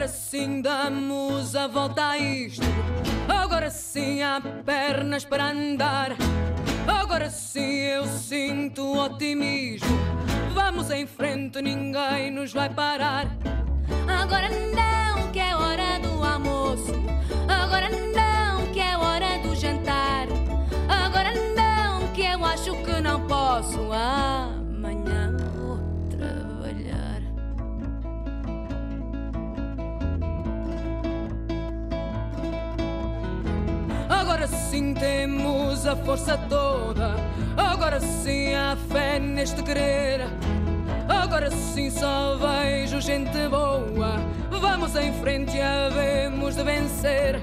Agora sim damos a volta a isto. Agora sim há pernas para andar. Agora sim eu sinto otimismo. Vamos em frente, ninguém nos vai parar. Agora não, que é hora do almoço. Agora não, que é hora do jantar. Agora não, que eu acho que não posso. Amanhã sim temos a força toda. Agora sim há fé neste querer. Agora sim só vejo gente boa. Vamos em frente e havemos de vencer.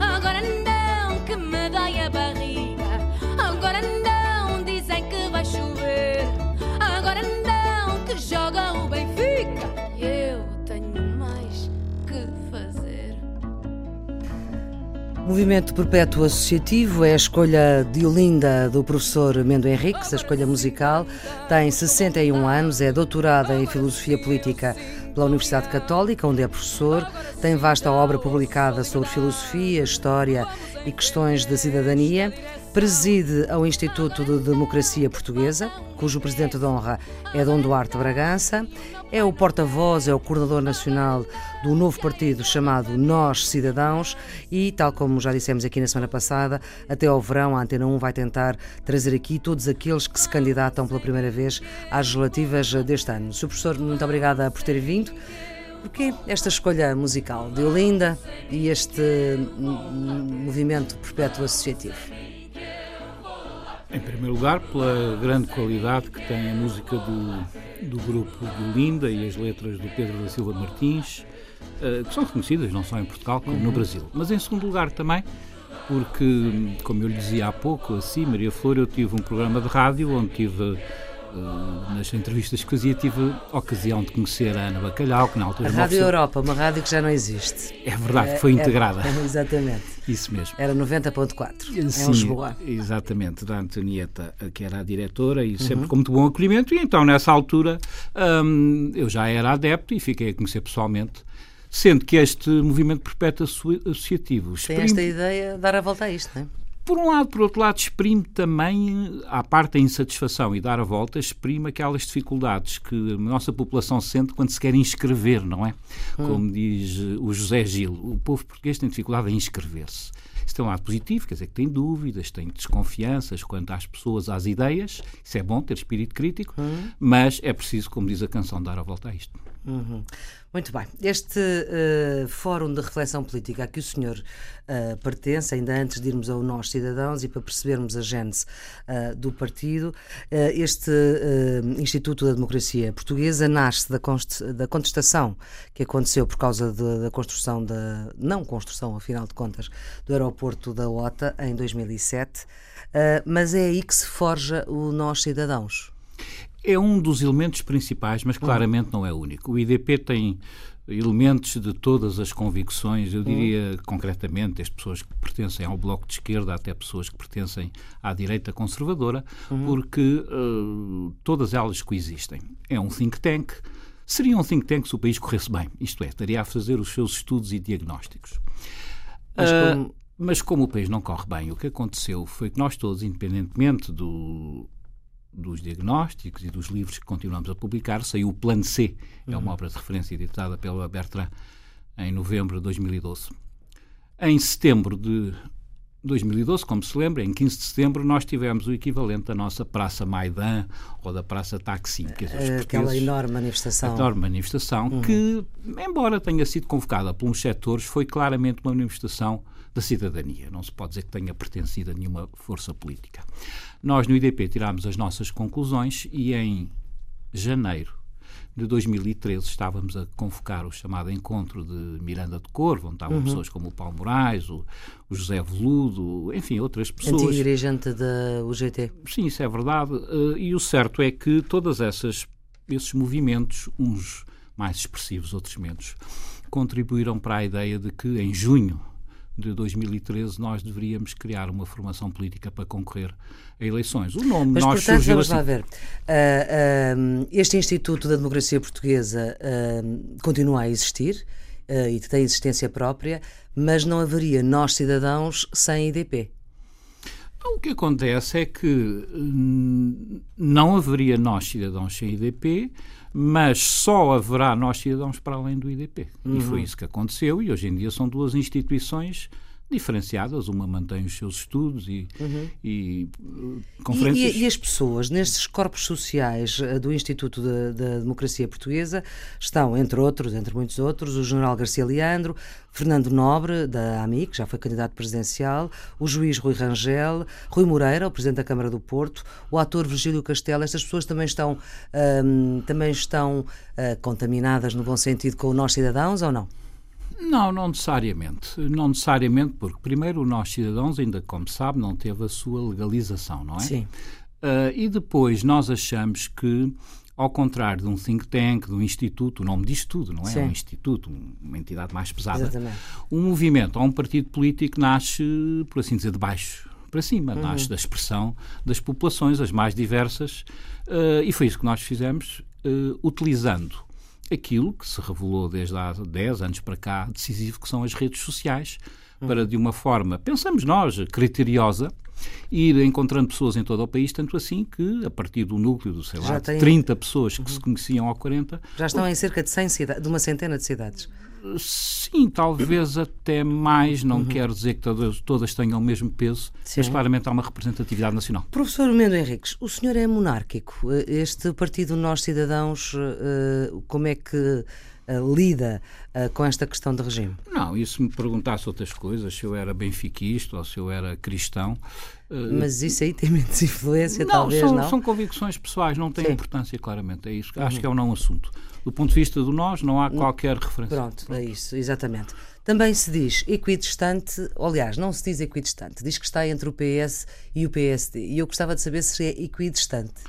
Agora não, que me dói a barriga. Agora não, Movimento Perpétuo Associativo é a escolha de Olinda do professor Mendo Henriques, a escolha musical. Tem 61 anos, é doutorada em Filosofia Política pela Universidade Católica, onde é professor. Tem vasta obra publicada sobre filosofia, história e questões da cidadania. Preside ao Instituto de Democracia Portuguesa, cujo presidente de honra é Dom Duarte Bragança. É o porta-voz, é o coordenador nacional do novo partido chamado Nós Cidadãos e, tal como já dissemos aqui na semana passada, até ao verão a Antena 1 vai tentar trazer aqui todos aqueles que se candidatam pela primeira vez às legislativas deste ano. Sr. Professor, muito obrigada por ter vindo. Porquê esta escolha musical de Olinda e este movimento perpétuo associativo? Em primeiro lugar, pela grande qualidade que tem a música do, do grupo de Olinda e as letras do Pedro da Silva Martins, uh, que são reconhecidas não só em Portugal como uhum. no Brasil. Mas em segundo lugar também, porque, como eu lhe dizia há pouco, assim, Maria Flor, eu tive um programa de rádio onde tive nas entrevistas que fazia, tive a ocasião de conhecer a Ana Bacalhau, que na altura... A Rádio Europa, uma rádio que já não existe. É verdade, foi é, integrada. É, exatamente. Isso mesmo. Era 90.4, em Lisboa. Exatamente, da Antonieta, que era a diretora, e sempre uhum. com muito bom acolhimento, e então nessa altura um, eu já era adepto e fiquei a conhecer pessoalmente sendo que este movimento perpétuo associativo... Tem esta ideia de dar a volta a isto, não é? Por um lado, por outro lado, exprime também, à parte da insatisfação e dar a volta, exprime aquelas dificuldades que a nossa população sente quando se quer inscrever, não é? Hum. Como diz o José Gil, o povo português tem dificuldade em inscrever-se. Isso tem um lado positivo, quer dizer que tem dúvidas, tem desconfianças quanto às pessoas, às ideias. Isso é bom, ter espírito crítico, hum. mas é preciso, como diz a canção, dar a volta a isto. Uhum. Muito bem. Este uh, Fórum de Reflexão Política a que o senhor uh, pertence, ainda antes de irmos ao Nós Cidadãos e para percebermos a gênese uh, do partido, este Instituto da Democracia Portuguesa nasce da, da contestação que aconteceu por causa de, da construção, da não construção, afinal de contas, do aeroporto da OTA em 2007, mas é aí que se forja o Nós Cidadãos. É um dos elementos principais, mas claramente não é único. O IDP tem elementos de todas as convicções, eu diria uhum. concretamente, as pessoas que pertencem ao Bloco de Esquerda até pessoas que pertencem à direita conservadora, uhum. porque uh, todas elas coexistem. É um think tank. Seria um think tank se o país corresse bem, isto é, estaria a fazer os seus estudos e diagnósticos. Mas como, uh, mas como o país não corre bem, o que aconteceu foi que nós todos, independentemente do dos diagnósticos e dos livros que continuamos a publicar, saiu o Plano C, é uma uhum. obra de referência editada pela Bertrand em novembro de 2012. Em setembro de 2012, como se lembra, em 15 de setembro, nós tivemos o equivalente da nossa Praça Maidan ou da Praça Taksim. Que é Aquela enorme manifestação. Enorme manifestação uhum. que, embora tenha sido convocada por uns setores, foi claramente uma manifestação da cidadania. Não se pode dizer que tenha pertencido a nenhuma força política. Nós, no IDP, tirámos as nossas conclusões e em janeiro de 2013 estávamos a convocar o chamado encontro de Miranda de Corvo, onde estavam uhum. pessoas como o Paulo Moraes, o, o José Veludo, enfim, outras pessoas. Antigo dirigente da UGT. Sim, isso é verdade. Uh, e o certo é que todas essas esses movimentos, uns mais expressivos, outros menos, contribuíram para a ideia de que em junho de 2013 nós deveríamos criar uma formação política para concorrer a eleições. O nome Mas, nós portanto, surgiu vamos assim. lá ver. Uh, uh, este Instituto da Democracia Portuguesa uh, continua a existir e tem existência própria, mas não haveria nós cidadãos sem IDP. O que acontece é que hum, não haveria nós cidadãos sem IDP, mas só haverá nós cidadãos para além do IDP. Uhum. E foi uhum. isso que aconteceu, e hoje em dia são duas instituições diferenciadas, uma mantém os seus estudos e, uhum. e uh, conferências. E, e, as pessoas nestes corpos sociais uh, do Instituto da de, de Democracia Portuguesa estão, entre outros, entre muitos outros, o general Garcia Leandro, Fernando Nobre, da AMI, que já foi candidato presidencial, o juiz Rui Rangel, Rui Moreira, o presidente da Câmara do Porto, o ator Virgílio Castelo. Estas pessoas também estão, um, também estão uh, contaminadas, no bom sentido, com nós cidadãos ou não? Não, não necessariamente. Não necessariamente, porque primeiro o nós cidadãos, ainda como sabe, não teve a sua legalização, não é? Sim. Uh, e depois nós achamos que, ao contrário de um think tank, de um instituto, o nome diz tudo, não é? Sim. Um instituto, uma entidade mais pesada. Exatamente. Um movimento ou um partido político nasce, por assim dizer, de baixo para cima, uhum. nasce da expressão das populações, as mais diversas, uh, e foi isso que nós fizemos, uh, utilizando aquilo que se revelou desde há 10 anos para cá decisivo, que são as redes sociais, para de uma forma, pensamos nós, criteriosa, ir encontrando pessoas em todo o país, tanto assim que, a partir do núcleo, do, sei lá, tem... 30 pessoas que uhum. se conheciam ao 40... Já estão em cerca de, 100 cidades, de uma centena de cidades. Sim, talvez até mais, não uhum. quero dizer que todas, todas tenham o mesmo peso, Sim. mas claramente há uma representatividade nacional. Professor Mendo Henriques, o senhor é monárquico. Este partido Nós Cidadãos, eh, como é que eh, lida eh, com esta questão de regime? Não, e se me perguntasse outras coisas, se eu era benfiquista ou se eu era cristão. Mas isso aí tem menos influência, não, talvez, são, não? São convicções pessoais, não tem Sim. importância, claramente. É isso. Uhum. Acho que é um não assunto do ponto de vista do nós, não há qualquer referência. Pronto, é isso, exatamente. Também se diz equidistante, aliás, não se diz equidistante, diz que está entre o PS e o PSD. E eu gostava de saber se é equidistante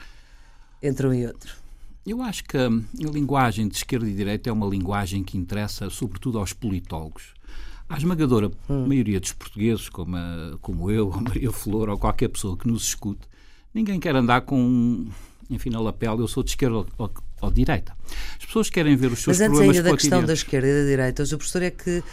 entre um e outro. Eu acho que a linguagem de esquerda e direita é uma linguagem que interessa sobretudo aos politólogos. A esmagadora hum. maioria dos portugueses, como, a, como eu, a Maria Flor ou qualquer pessoa que nos escute, ninguém quer andar com, enfim, na lapela, eu sou de esquerda ou, ou direita. As pessoas querem ver os seus Mas antes problemas ainda da questão da esquerda e da direita, o professor é que uh,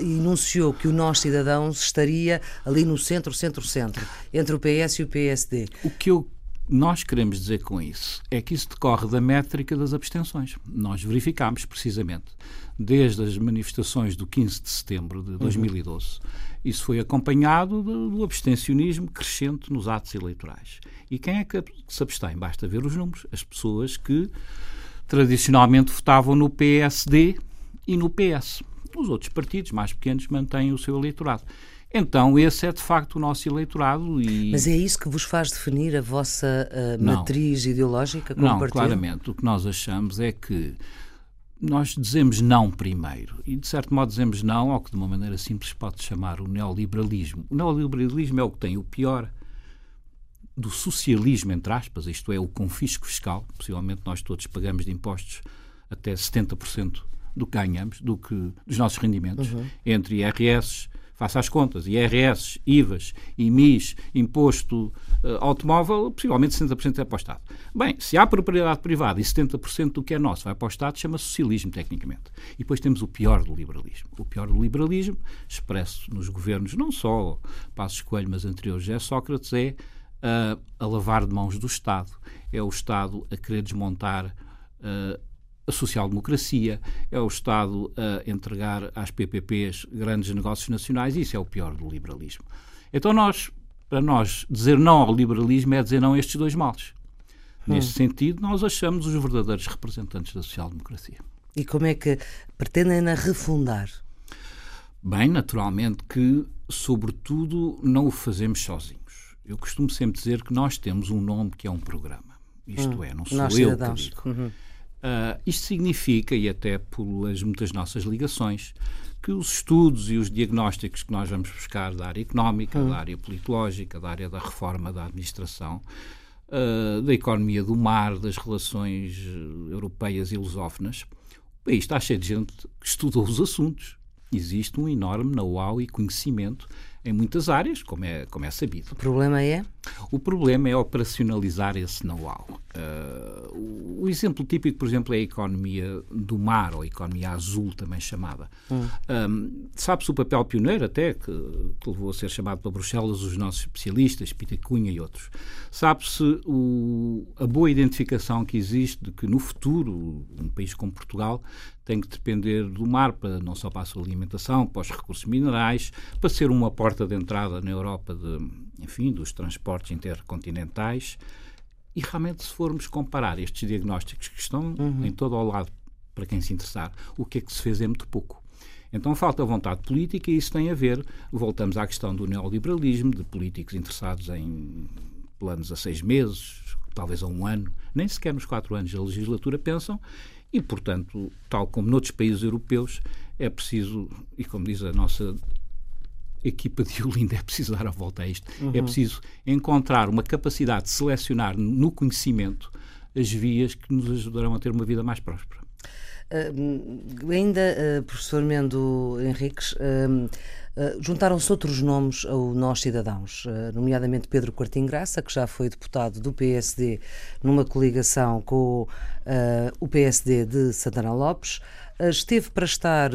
enunciou que o nós cidadãos estaria ali no centro, centro-centro, entre o PS e o PSD. O que eu nós queremos dizer com isso é que isso decorre da métrica das abstenções. Nós verificámos precisamente, desde as manifestações do 15 de setembro de 2012, uhum. isso foi acompanhado do, do abstencionismo crescente nos atos eleitorais. E quem é que se abstém? Basta ver os números. As pessoas que tradicionalmente votavam no PSD e no PS. Os outros partidos mais pequenos mantêm o seu eleitorado. Então, esse é de facto o nosso eleitorado. E... Mas é isso que vos faz definir a vossa uh, matriz ideológica como não, partido? claramente. O que nós achamos é que nós dizemos não primeiro. E, de certo modo, dizemos não ao que, de uma maneira simples, pode chamar o neoliberalismo. O neoliberalismo é o que tem o pior do socialismo, entre aspas, isto é, o confisco fiscal, possivelmente nós todos pagamos de impostos até 70% do que ganhamos, do que, dos nossos rendimentos, uhum. entre IRS, faça as contas, IRS, IVAs, IMIs, imposto uh, automóvel, possivelmente 60% é para o Estado. Bem, se há propriedade privada e 70% do que é nosso vai para o Estado, chama-se socialismo, tecnicamente. E depois temos o pior do liberalismo. O pior do liberalismo, expresso nos governos, não só Passos Coelho, mas anteriores é Sócrates, é a, a lavar de mãos do Estado. É o Estado a querer desmontar uh, a social-democracia, é o Estado a entregar às PPPs grandes negócios nacionais, isso é o pior do liberalismo. Então, nós, para nós, dizer não ao liberalismo é dizer não a estes dois males. Hum. Nesse sentido, nós achamos os verdadeiros representantes da social-democracia. E como é que pretendem-na refundar? Bem, naturalmente que, sobretudo, não o fazemos sozinhos. Eu costumo sempre dizer que nós temos um nome que é um programa. Isto hum, é, não sou eu cidadãos. que digo. Uhum. Uh, isto significa, e até pelas muitas nossas ligações, que os estudos e os diagnósticos que nós vamos buscar da área económica, uhum. da área politológica, da área da reforma da administração, uh, da economia do mar, das relações europeias e lusófonas, o país está cheio de gente que estudou os assuntos. Existe um enorme know-how e conhecimento em muitas áreas, como é, como é sabido. O problema é? O problema é operacionalizar esse know-how. Uh, o exemplo típico, por exemplo, é a economia do mar, ou a economia azul, também chamada. Hum. Um, Sabe-se o papel pioneiro, até, que, que, levou a ser chamado para Bruxelas os nossos especialistas, Pita Cunha e outros. Sabe-se a boa identificação que existe de que, no futuro, um país como Portugal tem que depender do mar, para, não só para a sua alimentação, para os recursos minerais, para ser uma porta de entrada na Europa de, enfim, dos transportes intercontinentais. E realmente, se formos comparar estes diagnósticos que estão uhum. em todo o lado, para quem se interessar, o que é que se fez é muito pouco. Então falta vontade política e isso tem a ver, voltamos à questão do neoliberalismo, de políticos interessados em planos a seis meses, talvez a um ano, nem sequer nos quatro anos da legislatura pensam e, portanto, tal como noutros países europeus, é preciso, e como diz a nossa equipa de Olinda, é preciso dar a volta a isto. É uhum. É preciso encontrar uma capacidade de selecionar no conhecimento as vias que nos ajudarão a ter uma vida mais próspera. Uh, ainda, uh, professor Mendo Henriques, uh, juntaram-se outros nomes ao Nós Cidadãos, nomeadamente Pedro Quartim Graça, que já foi deputado do PSD numa coligação com o PSD de Santana Lopes. Esteve para estar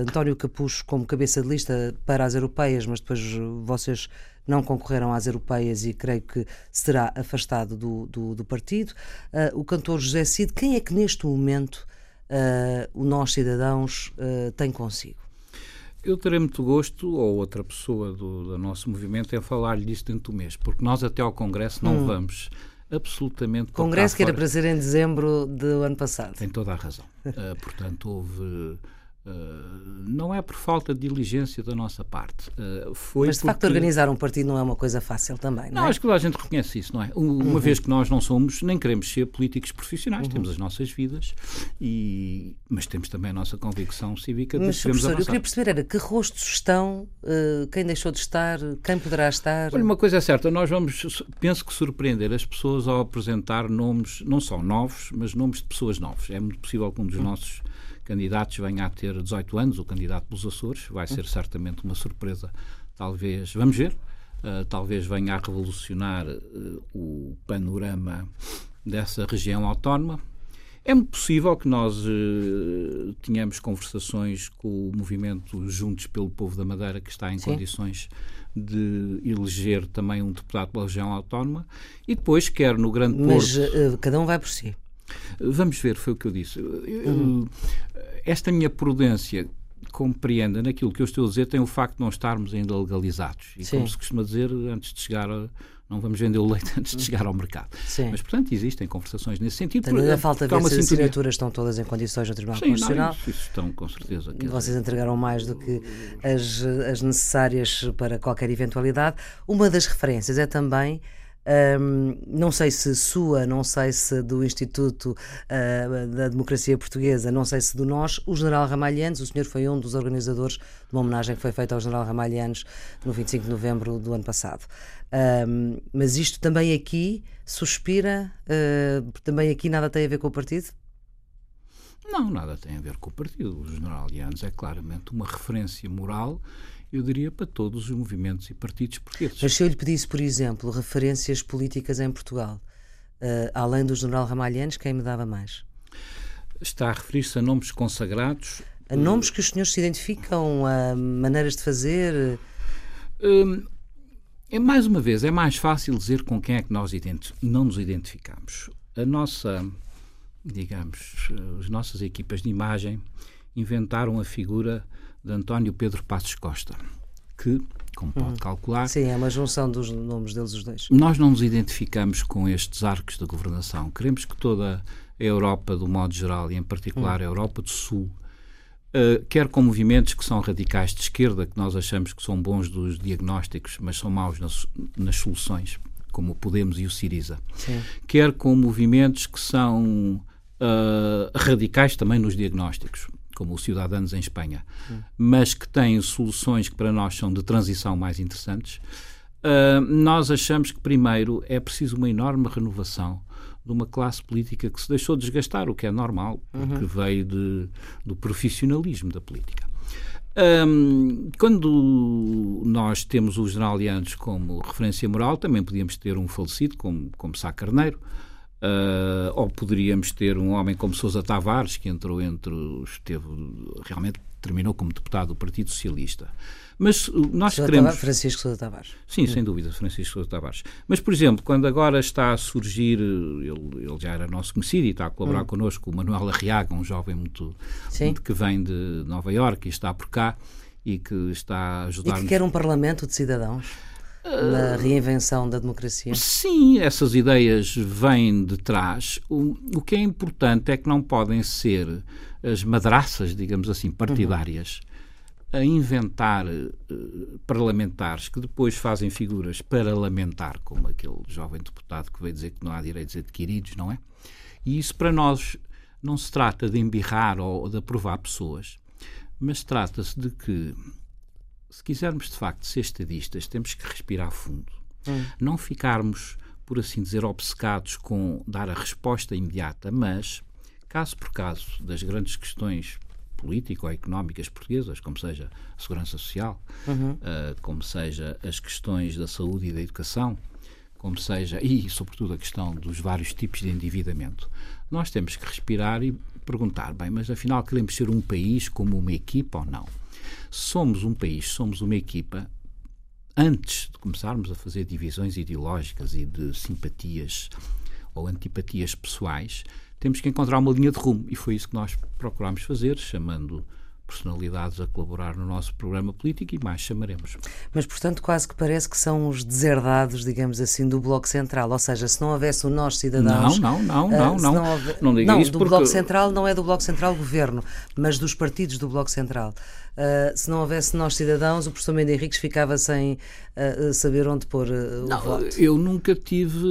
António Capucho como cabeça de lista para as europeias, mas depois vocês não concorreram às europeias e creio que será afastado do, do, do partido. o cantor José Cid, quem é que neste momento uh, o Nós Cidadãos uh, tem consigo? Eu terei muito gosto, ou outra pessoa do, do nosso movimento, em falar-lhe disso dentro do mês, porque nós até ao Congresso não hum. vamos absolutamente. Congresso que era para ser em dezembro do ano passado. Tem toda a razão. uh, portanto, houve Uh, não é por falta de diligência da nossa parte. Uh, foi Mas de porque... facto organizar um partido não é uma coisa fácil também, não, não é? acho que toda a gente reconhece isso, não é? Uma uhum. vez que nós não somos, nem queremos ser políticos profissionais, uhum. temos as nossas vidas, e... mas temos também a nossa convicção cívica de mas, que eu queria perceber era que rostos estão, uh, quem deixou de estar, quem poderá estar? Olha, uma coisa é certa, nós vamos, penso que surpreender as pessoas ao apresentar nomes, não só novos, mas nomes de pessoas novas. É muito possível que um dos uhum. nossos candidatos venha a ter 18 anos, o candidato pelos Açores, vai ser certamente uma surpresa, talvez, vamos ver, uh, talvez venha a revolucionar uh, o panorama dessa região autónoma. É muito possível que nós uh, tenhamos conversações com o movimento Juntos pelo Povo da Madeira, que está em Sim. condições de eleger também um deputado pela região autónoma, e depois, quer no Grande Porto... Mas cada um vai por si. Vamos ver, foi o que eu disse. Uhum. Esta minha prudência compreenda naquilo que eu estou a dizer tem o facto de não estarmos ainda legalizados. E Sim. como se costuma dizer, antes de chegar a, não vamos vender o leite antes de chegar ao mercado. Sim. Mas, portanto, existem conversações nesse sentido. Portanto, ainda falta ver se as assinaturas estão todas em condições no Tribunal Sim, Constitucional. Não, isso, isso estão, com certeza. Vocês dizer... entregaram mais do que as, as necessárias para qualquer eventualidade. Uma das referências é também um, não sei se sua, não sei se do Instituto uh, da Democracia Portuguesa, não sei se do nós, o General Ramalhianos, o senhor foi um dos organizadores de uma homenagem que foi feita ao General Ramalhianos no 25 de novembro do ano passado. Um, mas isto também aqui suspira, uh, também aqui nada tem a ver com o partido? Não, nada tem a ver com o partido. O General Lianos é claramente uma referência moral eu diria, para todos os movimentos e partidos portugueses. Mas se eu lhe pedisse, por exemplo, referências políticas em Portugal, uh, além do general Ramalhianes, quem me dava mais? Está a referir-se a nomes consagrados? A nomes que os senhores se identificam, a maneiras de fazer? Uh, é mais uma vez, é mais fácil dizer com quem é que nós não nos identificamos. A nossa, digamos, as nossas equipas de imagem inventaram a figura de António Pedro Passos Costa, que, como pode uhum. calcular. Sim, é uma junção dos nomes deles os dois. Nós não nos identificamos com estes arcos da governação. Queremos que toda a Europa, do modo geral, e em particular uhum. a Europa do Sul, uh, quer com movimentos que são radicais de esquerda, que nós achamos que são bons dos diagnósticos, mas são maus nas, nas soluções, como o Podemos e o Siriza, Sim. quer com movimentos que são uh, radicais também nos diagnósticos como o Ciudadanos em Espanha, hum. mas que têm soluções que para nós são de transição mais interessantes, uh, nós achamos que primeiro é preciso uma enorme renovação de uma classe política que se deixou desgastar, o que é normal, porque uhum. veio de, do profissionalismo da política. Um, quando nós temos os jornalianos como referência moral, também podíamos ter um falecido como, como Sá Carneiro, uh, ou poderíamos ter um homem como Sousa Tavares, que entrou entre os. Teve, realmente terminou como deputado do Partido Socialista. Mas nós Sousa queremos. Tavares, Francisco Sousa Tavares. Sim, sem dúvida, Francisco Sousa Tavares. Mas, por exemplo, quando agora está a surgir, ele, ele já era nosso conhecido e está a colaborar hum. connosco, o Manuel Arriaga, um jovem muito, muito, que vem de Nova Iorque e está por cá e que está a ajudar. E que quer um parlamento de cidadãos? Na reinvenção da democracia? Sim, essas ideias vêm de trás. O, o que é importante é que não podem ser as madraças, digamos assim, partidárias. Uhum a inventar uh, parlamentares que depois fazem figuras para lamentar, como aquele jovem deputado que veio dizer que não há direitos adquiridos, não é? E isso para nós não se trata de embirrar ou de aprovar pessoas, mas trata-se de que, se quisermos de facto ser estadistas, temos que respirar fundo. Hum. Não ficarmos, por assim dizer, obcecados com dar a resposta imediata, mas, caso por caso, das grandes questões político-económicas portuguesas, como seja a segurança social, uhum. uh, como seja as questões da saúde e da educação, como seja, e sobretudo a questão dos vários tipos de endividamento, nós temos que respirar e perguntar, bem, mas afinal queremos ser um país como uma equipa ou não? Somos um país, somos uma equipa, antes de começarmos a fazer divisões ideológicas e de simpatias ou antipatias pessoais, temos que encontrar uma linha de rumo. E foi isso que nós procurámos fazer, chamando personalidades a colaborar no nosso programa político e mais chamaremos. Mas, portanto, quase que parece que são os deserdados, digamos assim, do Bloco Central. Ou seja, se não houvesse o Nós Cidadãos... Não, não, não, não. Uh, não, não, houve... não, diga não isso do porque... Bloco Central não é do Bloco Central Governo, mas dos partidos do Bloco Central. Uh, se não houvesse nós cidadãos, o professor Mendes Henriques ficava sem uh, saber onde pôr uh, não, o voto. Eu nunca tive,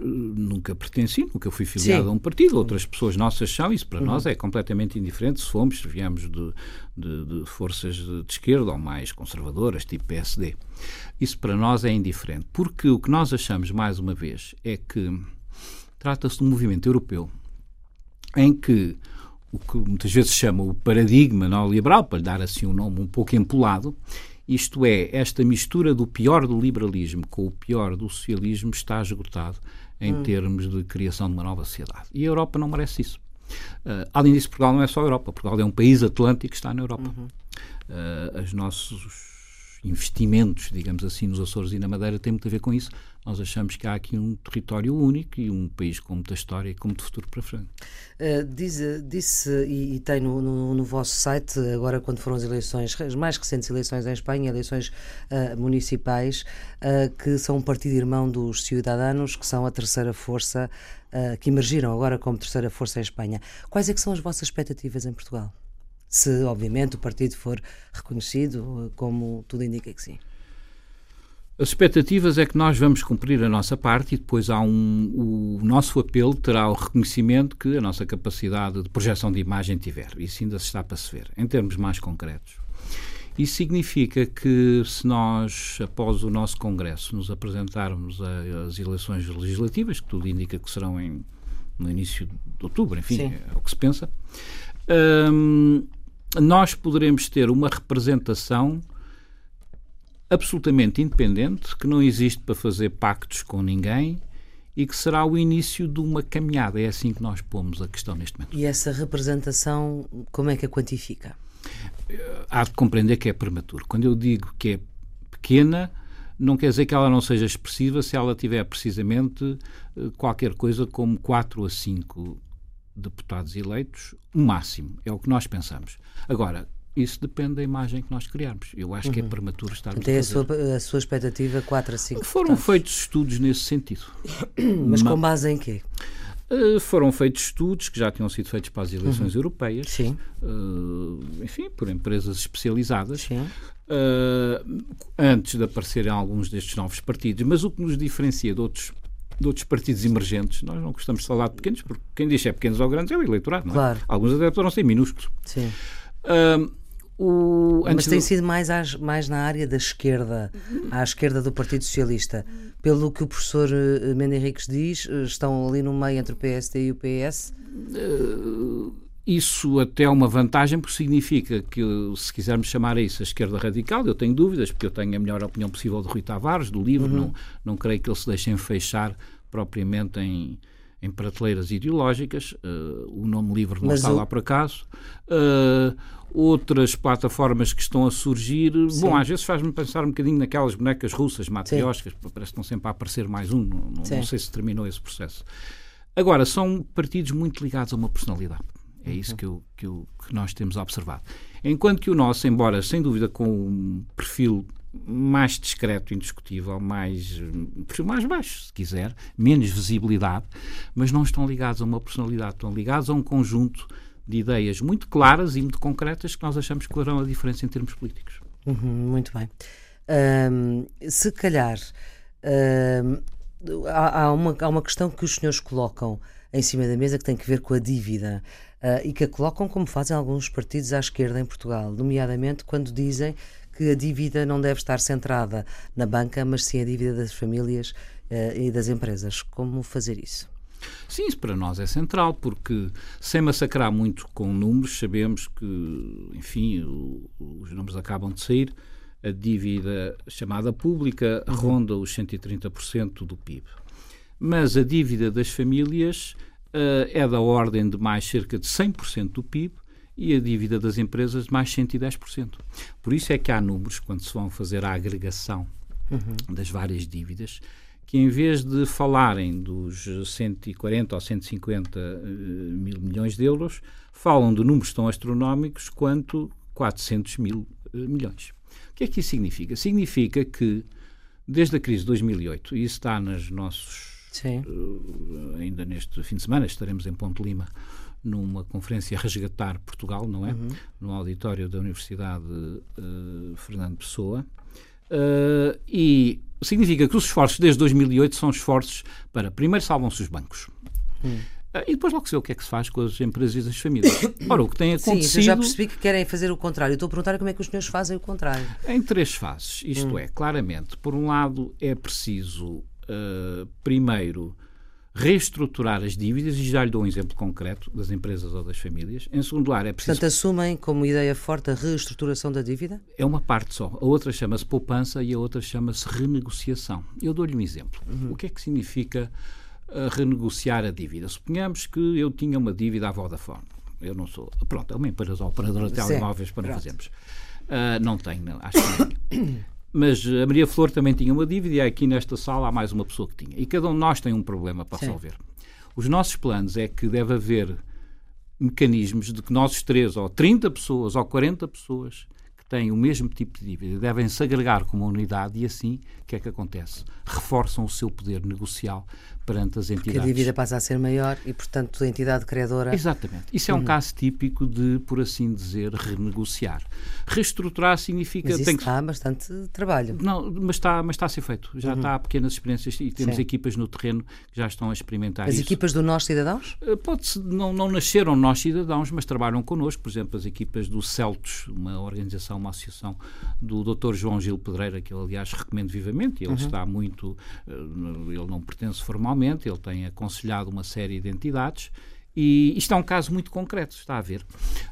nunca pertenci, nunca fui filiado Sim. a um partido. Outras pessoas nossas são, isso para uhum. nós é completamente indiferente se fomos, se viemos de, de, de forças de, de esquerda ou mais conservadoras, tipo PSD. Isso para nós é indiferente, porque o que nós achamos, mais uma vez, é que trata-se de um movimento europeu em que o que muitas vezes se chama o paradigma neoliberal, para lhe dar assim um nome um pouco empolado, isto é, esta mistura do pior do liberalismo com o pior do socialismo está esgotado em hum. termos de criação de uma nova sociedade. E a Europa não merece isso. Uh, além disso, Portugal não é só a Europa. Portugal é um país atlântico que está na Europa. Uhum. Uh, os nossos investimentos, digamos assim, nos Açores e na Madeira têm muito a ver com isso. Nós achamos que há aqui um território único e um país com muita história e com muito futuro para frente. Uh, diz, disse, e, e tem no, no, no, vosso site, agora quando foram as eleições, as mais recentes eleições em Espanha, eleições uh, municipais, uh, que são um partido irmão dos Ciudadanos, que são a terceira força, que emergiram agora como terceira força em Espanha. Quais é que são as vossas expectativas em Portugal? Se, obviamente, o partido for reconhecido, como tudo indica que sim. As expectativas é que nós vamos cumprir a nossa parte e depois há um, o nosso apelo terá o reconhecimento que a nossa capacidade de projeção de imagem tiver. Isso ainda se está para se ver, em termos mais concretos. Isso significa que se nós, após o nosso Congresso, nos apresentarmos às eleições legislativas, que tudo indica que serão em, no início de outubro, enfim, Sim. é o que se pensa, hum, nós poderemos ter uma representação absolutamente independente, que não existe para fazer pactos com ninguém e que será o início de uma caminhada. É assim que nós pomos a questão neste momento. E essa representação, como é que a quantifica? Há de compreender que é prematuro. Quando eu digo que é pequena, não quer dizer que ela não seja expressiva se ela tiver precisamente eh, qualquer coisa como 4 a 5 deputados eleitos, o máximo. É o que nós pensamos. Agora, isso depende da imagem que nós criarmos. Eu acho uhum. que é uhum. prematuro estar Tem a sua, a sua expectativa 4 a 5 Foram feitos estudos nesse sentido. Mas com base em quê? Uh, foram feitos estudos que já tinham sido feitos para as eleições uhum. europeias, Sim. Uh, enfim, por empresas especializadas, uh, antes de aparecerem alguns destes novos partidos. Mas o que nos diferencia de outros de outros partidos emergentes. Nós não gostamos de falar de pequenos, porque quem diz é pequenos ou grandes é o eleitorado, não é? Claro. Alguns até poderão ser minúsculos. Sim. Uh, o, Mas tem do... sido mais, às, mais na área da esquerda, à esquerda do Partido Socialista. Pelo que o professor uh, Mendes Henriques diz, uh, estão ali no meio entre o PSD e o PS? Uh, isso até é uma vantagem, porque significa que, se quisermos chamar a isso a esquerda radical, eu tenho dúvidas, porque eu tenho a melhor opinião possível de Rui Tavares, do livro, uhum. não, não creio que ele se deixe fechar propriamente em, em prateleiras ideológicas. Uh, o nome livre não Mas está lá por acaso. Uh, outras plataformas que estão a surgir, Sim. bom, às vezes faz-me pensar um bocadinho naquelas bonecas russas, matriósicas, parece que estão sempre a aparecer mais um, não, não sei se terminou esse processo. Agora, são partidos muito ligados a uma personalidade. É uhum. isso que, eu, que, eu, que nós temos observado. Enquanto que o nosso, embora sem dúvida com um perfil mais discreto, indiscutível, mais, mais baixo, se quiser, menos visibilidade, mas não estão ligados a uma personalidade, estão ligados a um conjunto de ideias muito claras e muito concretas que nós achamos que farão a diferença em termos políticos. Uhum, muito bem. se calhar há, há, uma, há uma questão que os senhores colocam em cima da mesa que tem que ver com a dívida uh, e que a colocam como fazem alguns partidos à esquerda em Portugal, nomeadamente quando dizem que a dívida não deve estar centrada na banca, mas sim a dívida das famílias uh, e das empresas. Como fazer isso? Sim, isso para nós é central, porque sem massacrar muito com números, sabemos que, enfim, o, os números acabam de sair, a dívida chamada pública uhum. ronda os 130% do PIB. Mas a dívida das famílias uh, é da ordem de mais cerca de 100% do PIB e a dívida das empresas mais 110%. Por isso é que há números, quando se vão fazer a agregação uhum. das várias dívidas, que em vez de falarem dos 140 ou 150 uh, eh, mil milhões de euros, falam de números tão astronómicos quanto 400 mil uh, milhões. O que é que isso significa? Significa que, desde a crise de 2008, e isso está nos nossos Uh, ainda neste fim de semana estaremos em Ponte Lima numa conferência Resgatar Portugal, não é? Uhum. No auditório da Universidade uh, Fernando Pessoa. Uh, e significa que os esforços desde 2008 são esforços para, primeiro, salvam-se os bancos. Uhum. E depois logo se vê o que é que se faz com as empresas e as famílias. Ora, o que tem acontecido... Sim, eu já percebi que querem fazer o contrário. Estou a perguntar como é que os senhores fazem o contrário. Em três fases. Isto hum. é, claramente, por um lado, é preciso primeiro, reestruturar as dívidas, e já lhe dou um exemplo concreto das empresas ou das famílias. Em segundo lugar, é preciso. Portanto, assumem como ideia forte a reestruturação da dívida? É uma parte só. A outra chama-se poupança e a outra chama-se renegociação. Eu dou-lhe um exemplo. Uhum. O que é que significa uh, renegociar a dívida? Suponhamos que eu tinha uma dívida à Vodafone. Eu não sou. Pronto, é uma empresa operadora de telemóveis para não fazermos. Uh, não tenho, não, acho que não. Mas a Maria Flor também tinha uma dívida e aqui nesta sala há mais uma pessoa que tinha. E cada um de nós tem um problema para Sim. resolver. Os nossos planos é que deve haver mecanismos de que nós três, ou 30 pessoas, ou 40 pessoas, têm o mesmo tipo de dívida devem se agregar como unidade e assim, o que é que acontece? Reforçam o seu poder negocial perante as entidades. Porque a dívida passa a ser maior e, portanto, a entidade criadora... Exatamente. Isso é um uhum. caso típico de, por assim dizer, renegociar. Reestruturar significa... Mas isso tem que... está bastante trabalho. Não, mas está, mas está a ser feito. Já uhum. está há pequenas experiências e temos Sim. equipas no terreno que já estão a experimentar As isso. equipas do Nós Cidadãos? Eh, pode não, não nasceram Nós Cidadãos, mas trabalham connosco. Por exemplo, as equipas do CELTOS, uma organização, uma associação do Dr. João Gil Pedreira, que eu, aliás, recomendo vivamente. Ele uhum. está muito... Eh, ele não pertence ele tem aconselhado uma série de entidades e isto é um caso muito concreto, está a ver.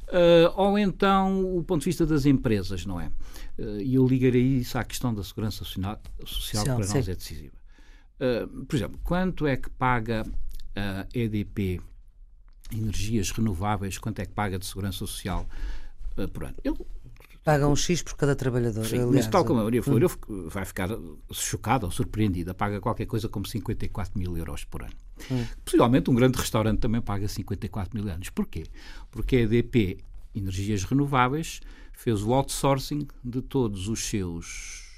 Uh, ou então o ponto de vista das empresas, não é? Uh, e eu ligarei isso à questão da segurança social, social que para sim. nós é decisiva. Uh, por exemplo, quanto é que paga a EDP Energias Renováveis, quanto é que paga de segurança social por ano? Eu Pagam um X por cada trabalhor. Sim, aliás, mas tal como a Maria Flor hum. vai ficar chocada ou surpreendida. Paga qualquer coisa como 54 mil euros por ano. Hum. Possivelmente um grande restaurante também paga 54 mil anos. Porquê? Porque a EDP Energias Renováveis fez o outsourcing de todos os seus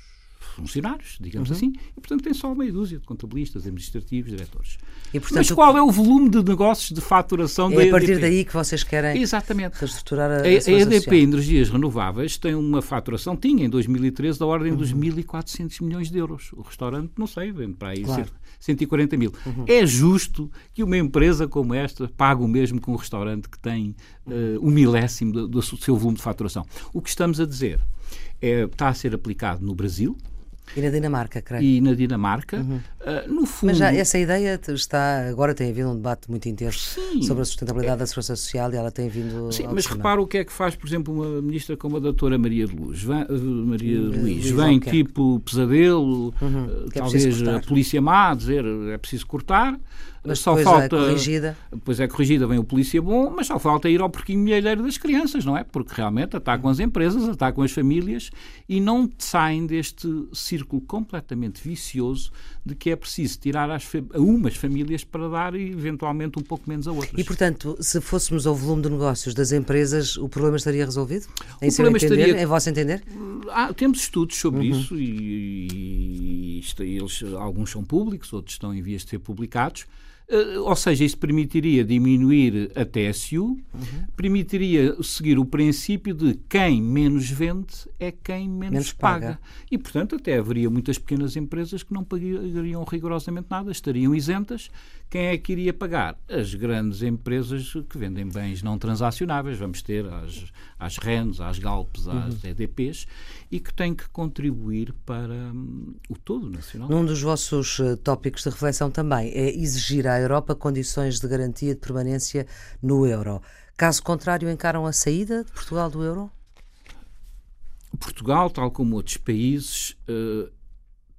funcionários, digamos uhum. assim, e portanto tem só meia dúzia de contabilistas, administrativos, diretores. E, portanto, Mas qual é o volume de negócios de faturação é da EDP? É a partir daí que vocês querem Exatamente. reestruturar a, a, a EDP social. Energias Renováveis tem uma faturação, tinha em 2013, da ordem uhum. dos 1.400 milhões de euros. O restaurante, não sei, vende para aí claro. 140 mil. Uhum. É justo que uma empresa como esta pague o mesmo que um restaurante que tem uh, um milésimo do, do seu volume de faturação. O que estamos a dizer é, está a ser aplicado no Brasil, E na Dinamarca, creio. E na Dinamarca, uhum. uh, no fundo... Mas já essa ideia está... Agora tem havido um debate muito intenso Sim. sobre a sustentabilidade é... da segurança social e ela tem vindo Sim, mas repara o que é que faz, por exemplo, uma ministra como a doutora Maria de Luz. Vem, uh, Maria uh, Luís, vem tipo pesadelo, uhum. é talvez a polícia má, dizer é preciso cortar mas só é falta. É corrigida. Depois é corrigida, vem o polícia bom, mas só falta ir ao porquinho milheiro das crianças, não é? Porque realmente atacam as empresas, atacam as famílias e não saem deste círculo completamente vicioso de que é preciso tirar as, a umas famílias para dar eventualmente um pouco menos a outras. E, portanto, se fôssemos ao volume de negócios das empresas, o problema estaria resolvido? Em o problema entender, estaria... em vosso entender? Ah, temos estudos sobre uhum. isso e, e, e, eles, alguns são públicos, outros estão em vias de ser publicados. Eh, ou seja, isso permitiria diminuir a TSU, uhum. permitiria seguir o princípio de quem menos vende é quem menos, menos paga. paga. E, portanto, até haveria muitas pequenas empresas que não pagariam rigorosamente nada, estariam isentas. Quem é que iria pagar? As grandes empresas que vendem bens não transacionáveis. Vamos ter as, as RENs, as Galpes, as uhum. EDPs e que têm que contribuir para um, o todo nacional. Um dos vossos uh, tópicos de reflexão também é exigir à Europa condições de garantia de permanência no euro. Caso contrário, encaram a saída de Portugal do euro? Portugal, tal como outros países, uh,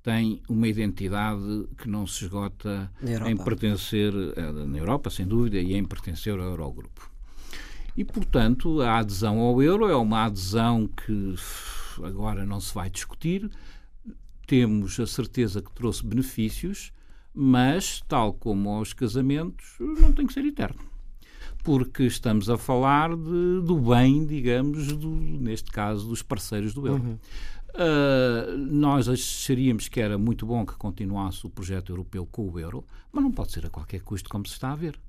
tem uma identidade que não se esgota em pertencer uh, na Europa, sem dúvida, e em pertencer ao Eurogrupo. E, portanto, a adesão ao euro é uma adesão que agora não se vai discutir. Temos a certeza que trouxe benefícios, mas, tal como aos casamentos, não tem que ser eterno. Porque estamos a falar de, do bem, digamos, do, neste caso, dos parceiros do euro. Uhum. Uh, nós acharíamos que era muito bom que continuasse o projeto europeu com o euro, mas não pode ser a qualquer custo, como se está a ver.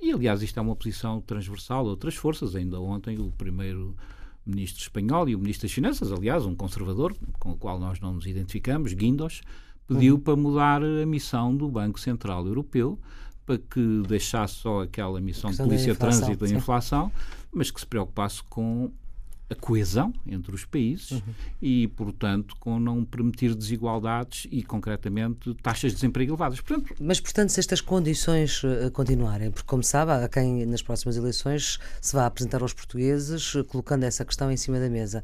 E, aliás, isto é uma posição transversal a outras forças. Ainda ontem, o primeiro ministro espanhol e o ministro das Finanças, aliás, um conservador, com o qual nós não nos identificamos, Guindos, pediu uhum. para mudar a missão do Banco Central Europeu para que deixasse só aquela missão de polícia, trânsito e inflação, mas que se preocupasse com a coesão entre os países uhum. e, portanto, com não permitir desigualdades e, concretamente, taxas de desemprego elevadas. Portanto, Mas, portanto, se estas condições uh, continuarem, porque, como sabe, há quem nas próximas eleições se vá apresentar aos portugueses colocando essa questão em cima da mesa.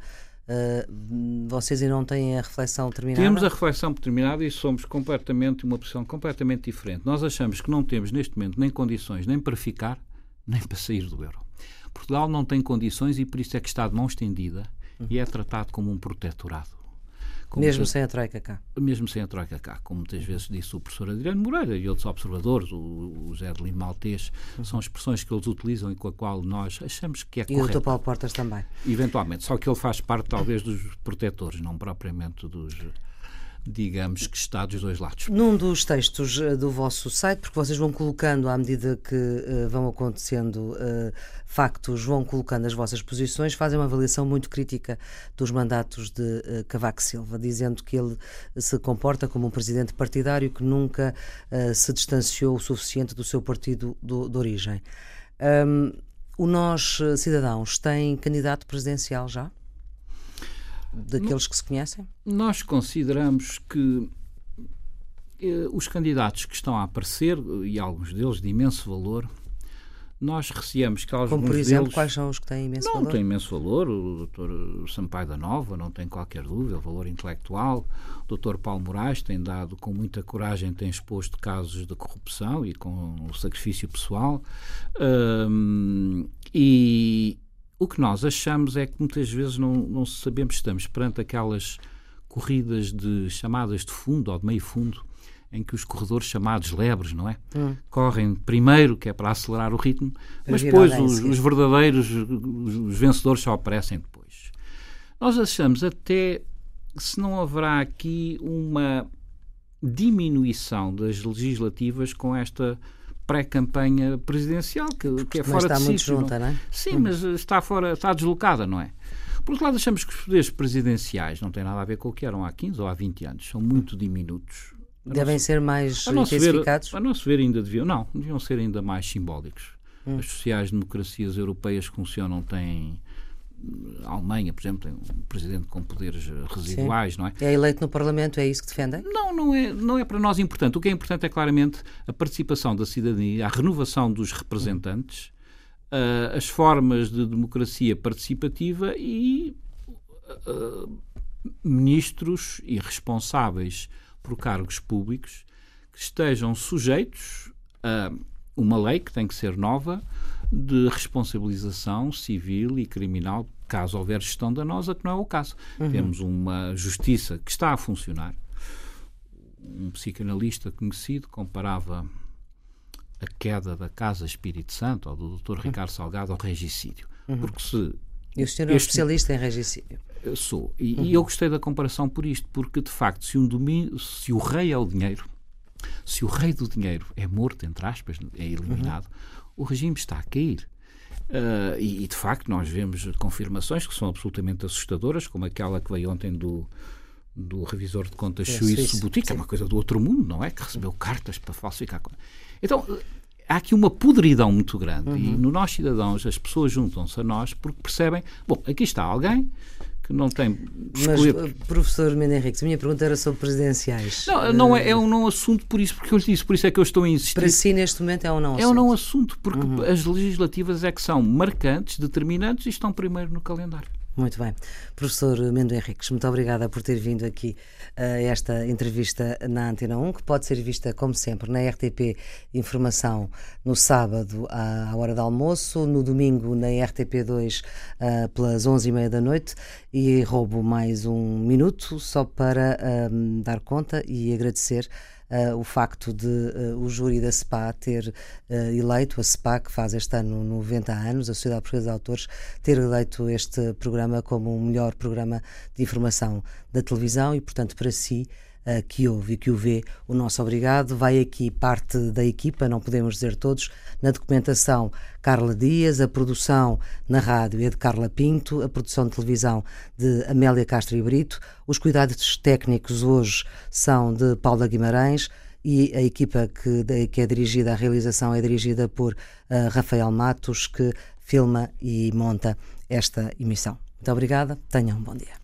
Uh, vocês ainda não têm a reflexão terminada? Temos a reflexão terminada e somos completamente uma posição completamente diferente. Nós achamos que não temos neste momento nem condições nem para ficar, nem para sair do euro. Portugal não tem condições e por isso é que está de mão estendida uhum. e é tratado como um protetorado. Como mesmo sem a Troika cá? Mesmo sem a Troika cá, como muitas vezes disse o professor Adriano Moreira e outros observadores, o, o Zé de Lino Maltês, uhum. são expressões que eles utilizam e com a qual nós achamos que é correto. E o. Paulo Portas também. Eventualmente, só que ele faz parte talvez dos protetores, não propriamente dos digamos que está dos dois lados. Num dos textos uh, do vosso site, porque vocês vão colocando à medida que uh, vão acontecendo uh, factos, vão colocando as vossas posições, fazem uma avaliação muito crítica dos mandatos de Cavaco Silva, dizendo que ele se comporta como um presidente partidário que nunca se distanciou o suficiente do seu partido do, de origem. Um, o Nós Cidadãos tem candidato presidencial já? Daqueles que se conhecem? Nós consideramos que eh, os candidatos que estão a aparecer, e alguns deles de imenso valor, nós receamos que alguns Como, por exemplo, deles, quais são os que têm imenso não, valor? Não tem imenso valor. O Dr. Sampaio da Nova não tem qualquer dúvida, valor intelectual. O Dr. Paulo Moraes tem dado com muita coragem, tem exposto casos de corrupção e com o sacrifício pessoal. Um, e, o que nós achamos é que muitas vezes não, não sabemos se estamos perante aquelas corridas de chamadas de fundo ou de meio fundo, em que os corredores chamados lebres, não é? Hum. Correm primeiro, que é para acelerar o ritmo, para mas depois os, os, verdadeiros, os, os vencedores só aparecem depois. Nós achamos até se não haverá aqui uma diminuição das legislativas com esta pré-campanha presidencial, que, que é fora está de muito sítio. Junta, não? é? Sim, hum. mas está fora, está deslocada, não é? Por outro lado, achamos que os poderes presidenciais não têm nada a ver com o que eram há 15 ou há 20 anos, são muito diminutos. A Devem nosso, ser mais a intensificados? Ver, a nosso ver, ainda deviam, não, deviam ser ainda mais simbólicos. Hum. As sociais-democracias europeias que funcionam têm a Alemanha, por exemplo, tem um presidente com poderes residuais, Sim. não é? É eleito no Parlamento, é isso que defendem? Não, não é, não é para nós importante. O que é importante é claramente a participação da cidadania, a renovação dos representantes, uh, as formas de democracia participativa e uh, ministros e responsáveis por cargos públicos que estejam sujeitos a uma lei que tem que ser nova de responsabilização civil e criminal caso houver gestão danosa, que não é o caso. Uhum. Temos uma justiça que está a funcionar. Um psicanalista conhecido comparava a queda da Casa Espírito Santo, ou do Dr. Ricardo Salgado, ao regicídio. Uhum. Porque se. E o senhor é um especialista em regicídio. Eu sou. E, uhum. eu gostei da comparação por isto, porque de facto, se, um domínio, se o rei é o dinheiro, se o rei do dinheiro é morto, entre aspas, é eliminado, uhum. o regime está a cair. Uh, e, e, de facto nós vemos confirmações que são absolutamente assustadoras, como aquela que veio ontem do, do revisor de contas é, suíço Boutique, é uma coisa do outro mundo, não é? Que recebeu cartas para falsificar. Então, há aqui uma podridão muito grande. Uhum. E no Nós Cidadãos as pessoas juntam-se a nós porque percebem, bom, aqui está alguém que não tem. Mas, uh, professor Mendes Henrique, a minha pergunta era sobre presidenciais. Não, não é, é, um não assunto por isso, porque eu lhe disse, por isso é que eu estou a insistir. Para si, neste momento, é um não assunto. É um não assunto, porque uhum. as legislativas é que são marcantes, determinantes e estão primeiro no calendário. Muito bem. Professor Mendo Henriques, muito obrigada por ter vindo aqui a esta entrevista na Antena 1, que pode ser vista, como sempre, na RTP Informação no sábado à hora do almoço, no domingo na RTP2 uh, pelas 11h30 da noite. E roubo mais um minuto só para um, dar conta e agradecer uh, o facto de uh, o júri da SPA ter uh, eleito, a SPA, que faz este ano 90 anos, a Sociedade Portuguesa de Autores, ter eleito este programa como o melhor programa de informação da televisão e, portanto, para si uh, que ouve e que o vê, o nosso obrigado. Vai aqui parte da equipa, não podemos dizer todos, na documentação Carla Dias, a produção na rádio é de Carla Pinto, a produção de televisão de Amélia Castro e Brito, os cuidados técnicos hoje são de Paula Guimarães e a equipa que, que é dirigida, a realização é dirigida por uh, Rafael Matos, que filma e monta esta emissão. Muito obrigada, tenham um bom dia.